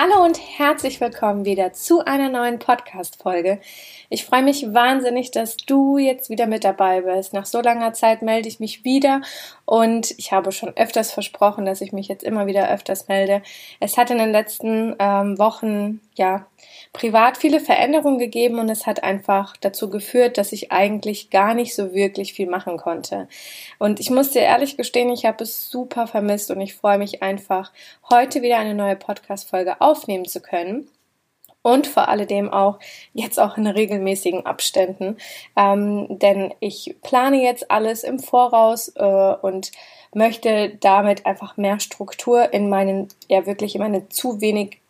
Hallo und herzlich willkommen wieder zu einer neuen Podcast-Folge. Ich freue mich wahnsinnig, dass du jetzt wieder mit dabei bist. Nach so langer Zeit melde ich mich wieder und ich habe schon öfters versprochen, dass ich mich jetzt immer wieder öfters melde. Es hat in den letzten ähm, Wochen ja privat viele Veränderungen gegeben und es hat einfach dazu geführt, dass ich eigentlich gar nicht so wirklich viel machen konnte. Und ich muss dir ehrlich gestehen, ich habe es super vermisst und ich freue mich einfach, heute wieder eine neue Podcast-Folge aufnehmen zu können und vor alledem auch jetzt auch in regelmäßigen Abständen. Ähm, denn ich plane jetzt alles im Voraus äh, und möchte damit einfach mehr Struktur in meinen, ja wirklich in meine zu wenig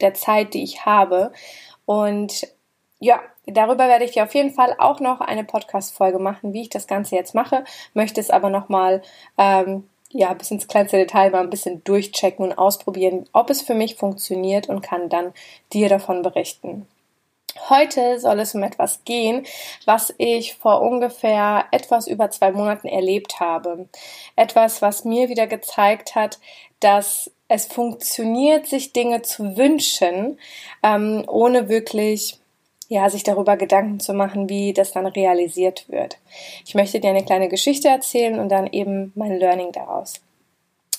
der Zeit, die ich habe. Und ja, darüber werde ich dir auf jeden Fall auch noch eine Podcast-Folge machen, wie ich das Ganze jetzt mache, möchte es aber nochmal ähm, ja, bis ins kleinste Detail mal ein bisschen durchchecken und ausprobieren, ob es für mich funktioniert und kann dann dir davon berichten. Heute soll es um etwas gehen, was ich vor ungefähr etwas über zwei Monaten erlebt habe. Etwas, was mir wieder gezeigt hat, dass es funktioniert, sich Dinge zu wünschen, ähm, ohne wirklich ja, sich darüber Gedanken zu machen, wie das dann realisiert wird. Ich möchte dir eine kleine Geschichte erzählen und dann eben mein Learning daraus.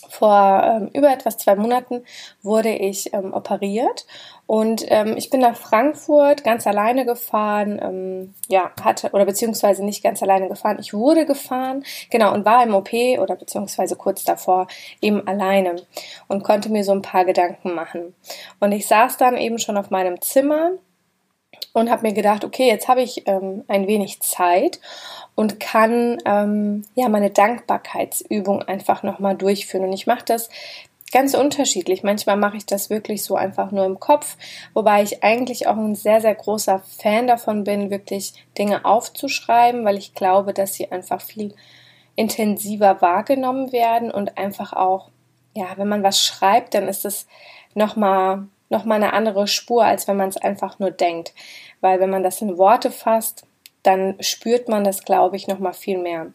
Vor ähm, über etwas zwei Monaten wurde ich ähm, operiert und ähm, ich bin nach Frankfurt ganz alleine gefahren, ähm, ja, hatte, oder beziehungsweise nicht ganz alleine gefahren, ich wurde gefahren, genau, und war im OP oder beziehungsweise kurz davor eben alleine und konnte mir so ein paar Gedanken machen. Und ich saß dann eben schon auf meinem Zimmer und habe mir gedacht, okay, jetzt habe ich ähm, ein wenig Zeit und kann ähm, ja meine Dankbarkeitsübung einfach nochmal durchführen. Und ich mache das ganz unterschiedlich. Manchmal mache ich das wirklich so einfach nur im Kopf, wobei ich eigentlich auch ein sehr, sehr großer Fan davon bin, wirklich Dinge aufzuschreiben, weil ich glaube, dass sie einfach viel intensiver wahrgenommen werden und einfach auch, ja, wenn man was schreibt, dann ist es nochmal nochmal eine andere Spur, als wenn man es einfach nur denkt. Weil wenn man das in Worte fasst, dann spürt man das, glaube ich, noch mal viel mehr.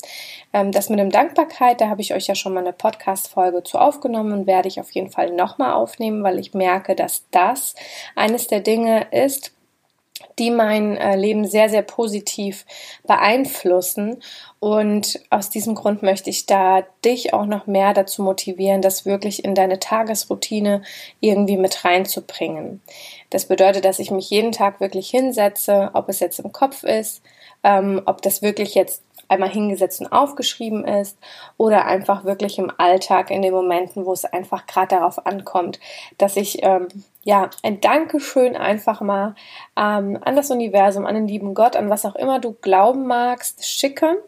Ähm, das mit dem Dankbarkeit, da habe ich euch ja schon mal eine Podcast-Folge zu aufgenommen und werde ich auf jeden Fall noch mal aufnehmen, weil ich merke, dass das eines der Dinge ist, die mein äh, Leben sehr, sehr positiv beeinflussen. Und aus diesem Grund möchte ich da dich auch noch mehr dazu motivieren, das wirklich in deine Tagesroutine irgendwie mit reinzubringen. Das bedeutet, dass ich mich jeden Tag wirklich hinsetze, ob es jetzt im Kopf ist, ähm, ob das wirklich jetzt einmal hingesetzt und aufgeschrieben ist oder einfach wirklich im Alltag in den Momenten, wo es einfach gerade darauf ankommt, dass ich ähm, ja ein Dankeschön einfach mal ähm, an das Universum, an den lieben Gott, an was auch immer du glauben magst, schicke.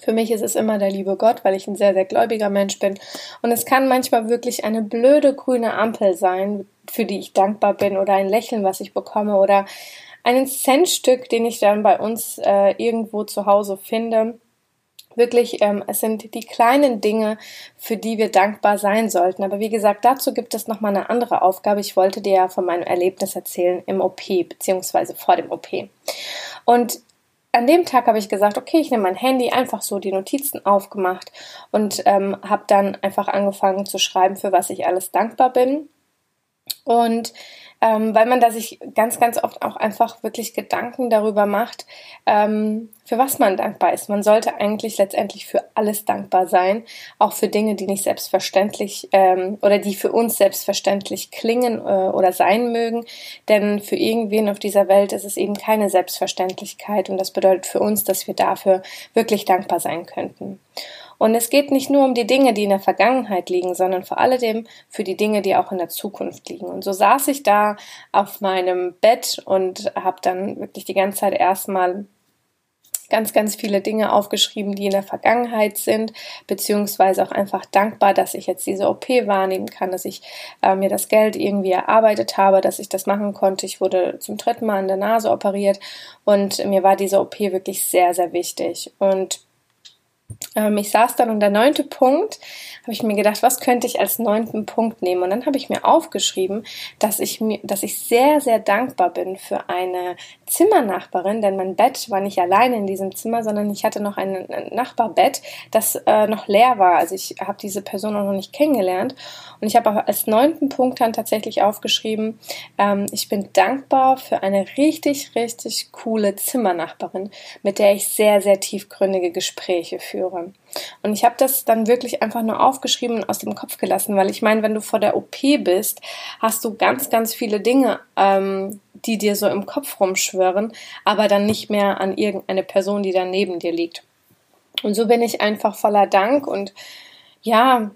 Für mich ist es immer der liebe Gott, weil ich ein sehr, sehr gläubiger Mensch bin. Und es kann manchmal wirklich eine blöde grüne Ampel sein, für die ich dankbar bin, oder ein Lächeln, was ich bekomme, oder einen Centstück, den ich dann bei uns äh, irgendwo zu Hause finde. Wirklich, ähm, es sind die kleinen Dinge, für die wir dankbar sein sollten. Aber wie gesagt, dazu gibt es nochmal eine andere Aufgabe. Ich wollte dir ja von meinem Erlebnis erzählen im OP, beziehungsweise vor dem OP. Und an dem Tag habe ich gesagt, okay, ich nehme mein Handy, einfach so die Notizen aufgemacht und ähm, habe dann einfach angefangen zu schreiben, für was ich alles dankbar bin. Und ähm, weil man da sich ganz, ganz oft auch einfach wirklich Gedanken darüber macht, ähm, für was man dankbar ist. Man sollte eigentlich letztendlich für alles dankbar sein, auch für Dinge, die nicht selbstverständlich ähm, oder die für uns selbstverständlich klingen äh, oder sein mögen. Denn für irgendwen auf dieser Welt ist es eben keine Selbstverständlichkeit und das bedeutet für uns, dass wir dafür wirklich dankbar sein könnten. Und es geht nicht nur um die Dinge, die in der Vergangenheit liegen, sondern vor allem für die Dinge, die auch in der Zukunft liegen. Und so saß ich da auf meinem Bett und habe dann wirklich die ganze Zeit erstmal ganz, ganz viele Dinge aufgeschrieben, die in der Vergangenheit sind, beziehungsweise auch einfach dankbar, dass ich jetzt diese OP wahrnehmen kann, dass ich äh, mir das Geld irgendwie erarbeitet habe, dass ich das machen konnte. Ich wurde zum dritten Mal an der Nase operiert und mir war diese OP wirklich sehr, sehr wichtig. Und ähm, ich saß dann und der neunte Punkt, habe ich mir gedacht, was könnte ich als neunten Punkt nehmen? Und dann habe ich mir aufgeschrieben, dass ich mir, dass ich sehr, sehr dankbar bin für eine Zimmernachbarin, denn mein Bett war nicht alleine in diesem Zimmer, sondern ich hatte noch ein, Nachbarbett, das äh, noch leer war. Also ich habe diese Person auch noch nicht kennengelernt. Und ich habe als neunten Punkt dann tatsächlich aufgeschrieben, ähm, ich bin dankbar für eine richtig, richtig coole Zimmernachbarin, mit der ich sehr, sehr tiefgründige Gespräche führe. Und ich habe das dann wirklich einfach nur aufgeschrieben und aus dem Kopf gelassen, weil ich meine, wenn du vor der OP bist, hast du ganz, ganz viele Dinge, ähm, die dir so im Kopf rumschwirren, aber dann nicht mehr an irgendeine Person, die da neben dir liegt. Und so bin ich einfach voller Dank und ja,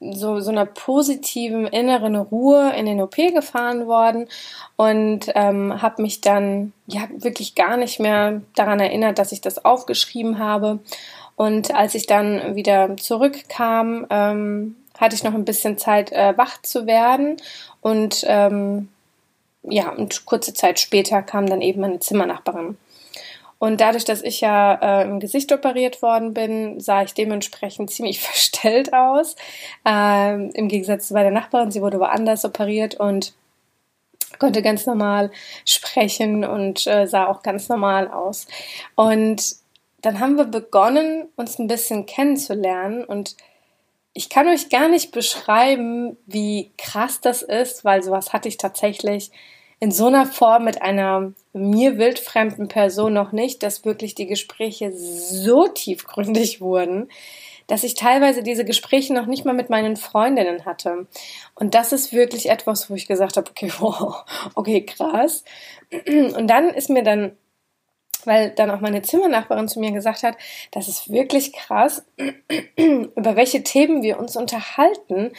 so, so einer positiven inneren Ruhe in den OP gefahren worden und ähm, habe mich dann ja wirklich gar nicht mehr daran erinnert, dass ich das aufgeschrieben habe und als ich dann wieder zurückkam, ähm, hatte ich noch ein bisschen Zeit, äh, wach zu werden. Und ähm, ja, und kurze Zeit später kam dann eben meine Zimmernachbarin. Und dadurch, dass ich ja äh, im Gesicht operiert worden bin, sah ich dementsprechend ziemlich verstellt aus. Ähm, Im Gegensatz zu meiner Nachbarin, sie wurde woanders operiert und konnte ganz normal sprechen und äh, sah auch ganz normal aus. Und dann haben wir begonnen, uns ein bisschen kennenzulernen und ich kann euch gar nicht beschreiben, wie krass das ist, weil sowas hatte ich tatsächlich in so einer Form mit einer mir wildfremden Person noch nicht, dass wirklich die Gespräche so tiefgründig wurden, dass ich teilweise diese Gespräche noch nicht mal mit meinen Freundinnen hatte. Und das ist wirklich etwas, wo ich gesagt habe, okay, wow, okay, krass. Und dann ist mir dann weil dann auch meine Zimmernachbarin zu mir gesagt hat, das ist wirklich krass, über welche Themen wir uns unterhalten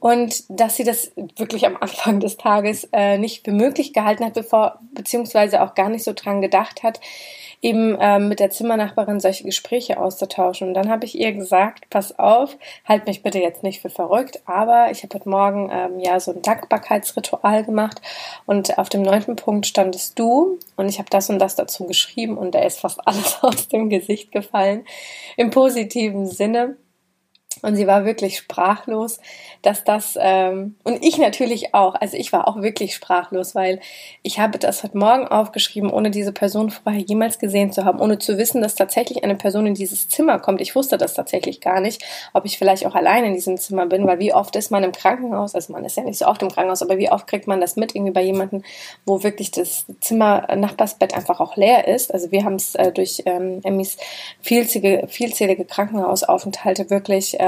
und dass sie das wirklich am Anfang des Tages äh, nicht für möglich gehalten hat, bevor beziehungsweise auch gar nicht so dran gedacht hat, eben ähm, mit der Zimmernachbarin solche Gespräche auszutauschen. Und dann habe ich ihr gesagt, pass auf, halt mich bitte jetzt nicht für verrückt, aber ich habe heute Morgen ähm, ja so ein Dankbarkeitsritual gemacht und auf dem neunten Punkt standest du und ich habe das und das dazu geschrieben und da ist fast alles aus dem Gesicht gefallen im positiven Sinne. Und sie war wirklich sprachlos, dass das, ähm, und ich natürlich auch, also ich war auch wirklich sprachlos, weil ich habe das heute Morgen aufgeschrieben, ohne diese Person vorher jemals gesehen zu haben, ohne zu wissen, dass tatsächlich eine Person in dieses Zimmer kommt. Ich wusste das tatsächlich gar nicht, ob ich vielleicht auch allein in diesem Zimmer bin, weil wie oft ist man im Krankenhaus, also man ist ja nicht so oft im Krankenhaus, aber wie oft kriegt man das mit, irgendwie bei jemandem, wo wirklich das Zimmer, Nachbarsbett einfach auch leer ist. Also wir haben es äh, durch ähm, Emmys vielzählige, vielzählige Krankenhausaufenthalte wirklich äh,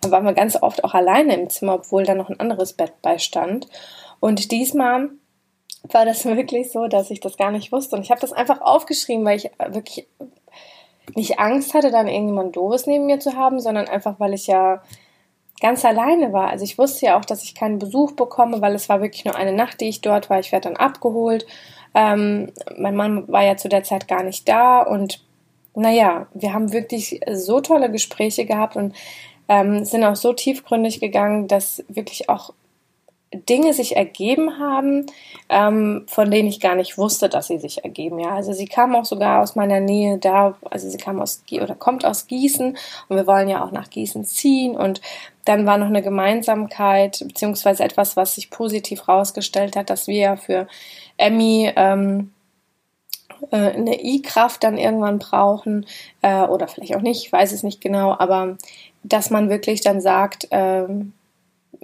da waren wir ganz oft auch alleine im Zimmer, obwohl da noch ein anderes Bett beistand. Und diesmal war das wirklich so, dass ich das gar nicht wusste. Und ich habe das einfach aufgeschrieben, weil ich wirklich nicht Angst hatte, dann irgendjemand Doofes neben mir zu haben, sondern einfach, weil ich ja ganz alleine war. Also ich wusste ja auch, dass ich keinen Besuch bekomme, weil es war wirklich nur eine Nacht, die ich dort war. Ich werde dann abgeholt. Ähm, mein Mann war ja zu der Zeit gar nicht da und naja, wir haben wirklich so tolle Gespräche gehabt und ähm, sind auch so tiefgründig gegangen, dass wirklich auch Dinge sich ergeben haben, ähm, von denen ich gar nicht wusste, dass sie sich ergeben. Ja, also sie kam auch sogar aus meiner Nähe da, also sie kam aus oder kommt aus Gießen und wir wollen ja auch nach Gießen ziehen und dann war noch eine Gemeinsamkeit beziehungsweise etwas, was sich positiv herausgestellt hat, dass wir ja für Emmy ähm, äh, eine I-Kraft dann irgendwann brauchen äh, oder vielleicht auch nicht, ich weiß es nicht genau, aber dass man wirklich dann sagt, ähm,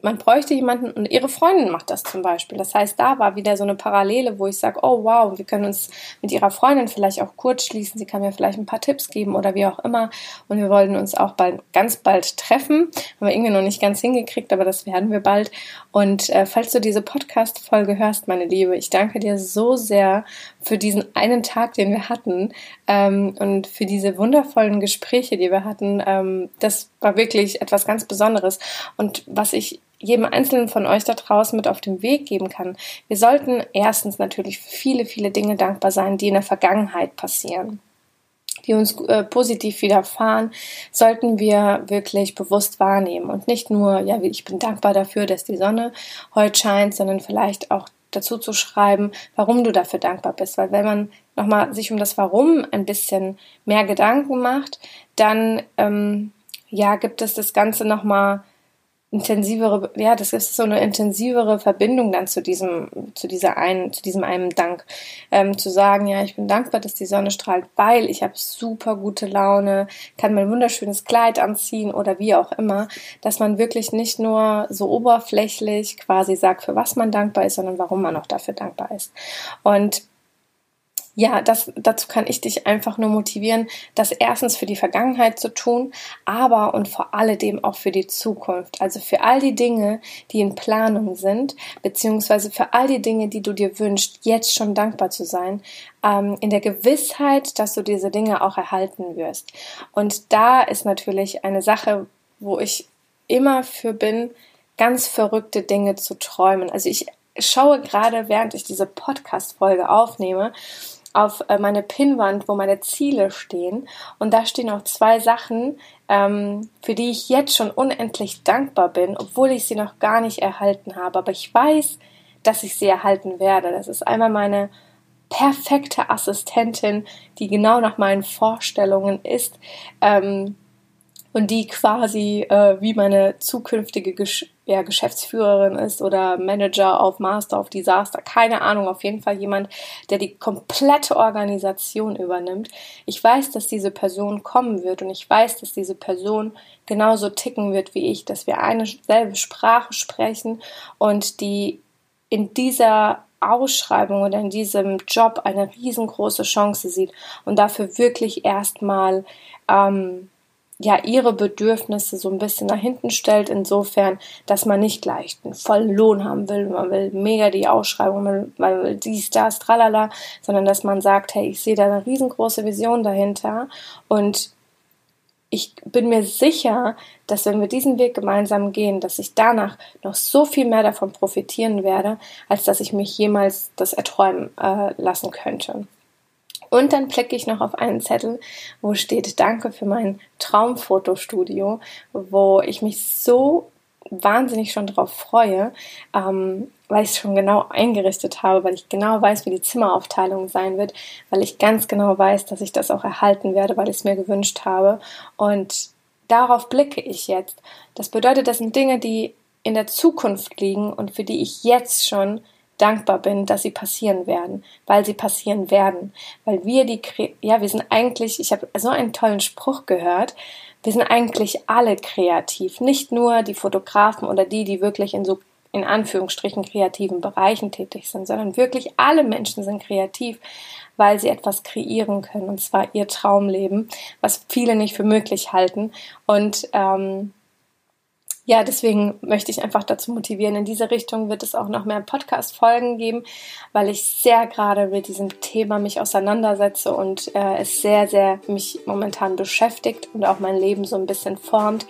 man bräuchte jemanden und ihre Freundin macht das zum Beispiel. Das heißt, da war wieder so eine Parallele, wo ich sage, oh wow, wir können uns mit ihrer Freundin vielleicht auch kurz schließen. Sie kann mir vielleicht ein paar Tipps geben oder wie auch immer. Und wir wollten uns auch bald, ganz bald treffen. Haben wir irgendwie noch nicht ganz hingekriegt, aber das werden wir bald. Und äh, falls du diese Podcast-Folge hörst, meine Liebe, ich danke dir so sehr für diesen einen Tag, den wir hatten ähm, und für diese wundervollen Gespräche, die wir hatten. Ähm, das war wirklich etwas ganz Besonderes. Und was ich jedem Einzelnen von euch da draußen mit auf den Weg geben kann. Wir sollten erstens natürlich für viele, viele Dinge dankbar sein, die in der Vergangenheit passieren die uns äh, positiv widerfahren, sollten wir wirklich bewusst wahrnehmen und nicht nur, ja, ich bin dankbar dafür, dass die Sonne heute scheint, sondern vielleicht auch dazu zu schreiben, warum du dafür dankbar bist. Weil wenn man nochmal sich um das Warum ein bisschen mehr Gedanken macht, dann ähm, ja gibt es das Ganze nochmal intensivere, ja, das ist so eine intensivere Verbindung dann zu diesem, zu dieser einen, zu diesem einen Dank. Ähm, zu sagen, ja, ich bin dankbar, dass die Sonne strahlt, weil ich habe super gute Laune, kann mein wunderschönes Kleid anziehen oder wie auch immer, dass man wirklich nicht nur so oberflächlich quasi sagt, für was man dankbar ist, sondern warum man auch dafür dankbar ist. Und ja, das, dazu kann ich dich einfach nur motivieren, das erstens für die Vergangenheit zu tun, aber und vor alledem auch für die Zukunft. Also für all die Dinge, die in Planung sind, beziehungsweise für all die Dinge, die du dir wünschst, jetzt schon dankbar zu sein, ähm, in der Gewissheit, dass du diese Dinge auch erhalten wirst. Und da ist natürlich eine Sache, wo ich immer für bin, ganz verrückte Dinge zu träumen. Also ich schaue gerade, während ich diese Podcast-Folge aufnehme, auf äh, meine Pinnwand, wo meine Ziele stehen. Und da stehen auch zwei Sachen, ähm, für die ich jetzt schon unendlich dankbar bin, obwohl ich sie noch gar nicht erhalten habe. Aber ich weiß, dass ich sie erhalten werde. Das ist einmal meine perfekte Assistentin, die genau nach meinen Vorstellungen ist. Ähm, und die quasi äh, wie meine zukünftige Gesch ja, Geschäftsführerin ist oder Manager auf Master auf Disaster, keine Ahnung, auf jeden Fall jemand, der die komplette Organisation übernimmt. Ich weiß, dass diese Person kommen wird und ich weiß, dass diese Person genauso ticken wird wie ich, dass wir eine selbe Sprache sprechen und die in dieser Ausschreibung oder in diesem Job eine riesengroße Chance sieht und dafür wirklich erstmal ähm, ja ihre Bedürfnisse so ein bisschen nach hinten stellt, insofern, dass man nicht gleich einen vollen Lohn haben will, man will mega die Ausschreibung, man will dies, das, tralala, sondern dass man sagt, hey, ich sehe da eine riesengroße Vision dahinter und ich bin mir sicher, dass wenn wir diesen Weg gemeinsam gehen, dass ich danach noch so viel mehr davon profitieren werde, als dass ich mich jemals das erträumen äh, lassen könnte. Und dann blicke ich noch auf einen Zettel, wo steht Danke für mein Traumfotostudio, wo ich mich so wahnsinnig schon drauf freue, ähm, weil ich es schon genau eingerichtet habe, weil ich genau weiß, wie die Zimmeraufteilung sein wird, weil ich ganz genau weiß, dass ich das auch erhalten werde, weil ich es mir gewünscht habe. Und darauf blicke ich jetzt. Das bedeutet, das sind Dinge, die in der Zukunft liegen und für die ich jetzt schon dankbar bin, dass sie passieren werden, weil sie passieren werden, weil wir die, ja, wir sind eigentlich, ich habe so einen tollen Spruch gehört, wir sind eigentlich alle kreativ, nicht nur die Fotografen oder die, die wirklich in so in Anführungsstrichen kreativen Bereichen tätig sind, sondern wirklich alle Menschen sind kreativ, weil sie etwas kreieren können, und zwar ihr Traumleben, was viele nicht für möglich halten. Und ähm, ja, deswegen möchte ich einfach dazu motivieren. In diese Richtung wird es auch noch mehr Podcast-Folgen geben, weil ich sehr gerade mit diesem Thema mich auseinandersetze und äh, es sehr, sehr mich momentan beschäftigt und auch mein Leben so ein bisschen formt.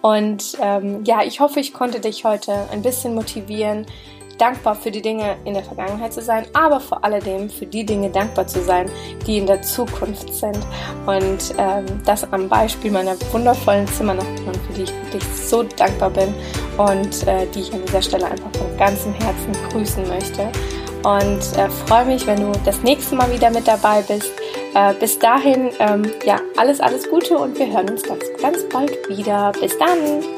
Und ähm, ja, ich hoffe, ich konnte dich heute ein bisschen motivieren, dankbar für die Dinge in der Vergangenheit zu sein, aber vor allem für die Dinge dankbar zu sein, die in der Zukunft sind. Und ähm, das am Beispiel meiner wundervollen Zimmernachbarin, die ich wirklich so dankbar bin und äh, die ich an dieser Stelle einfach von ganzem Herzen grüßen möchte. Und äh, freue mich, wenn du das nächste Mal wieder mit dabei bist. Äh, bis dahin, ähm, ja, alles, alles Gute und wir hören uns ganz, ganz bald wieder. Bis dann!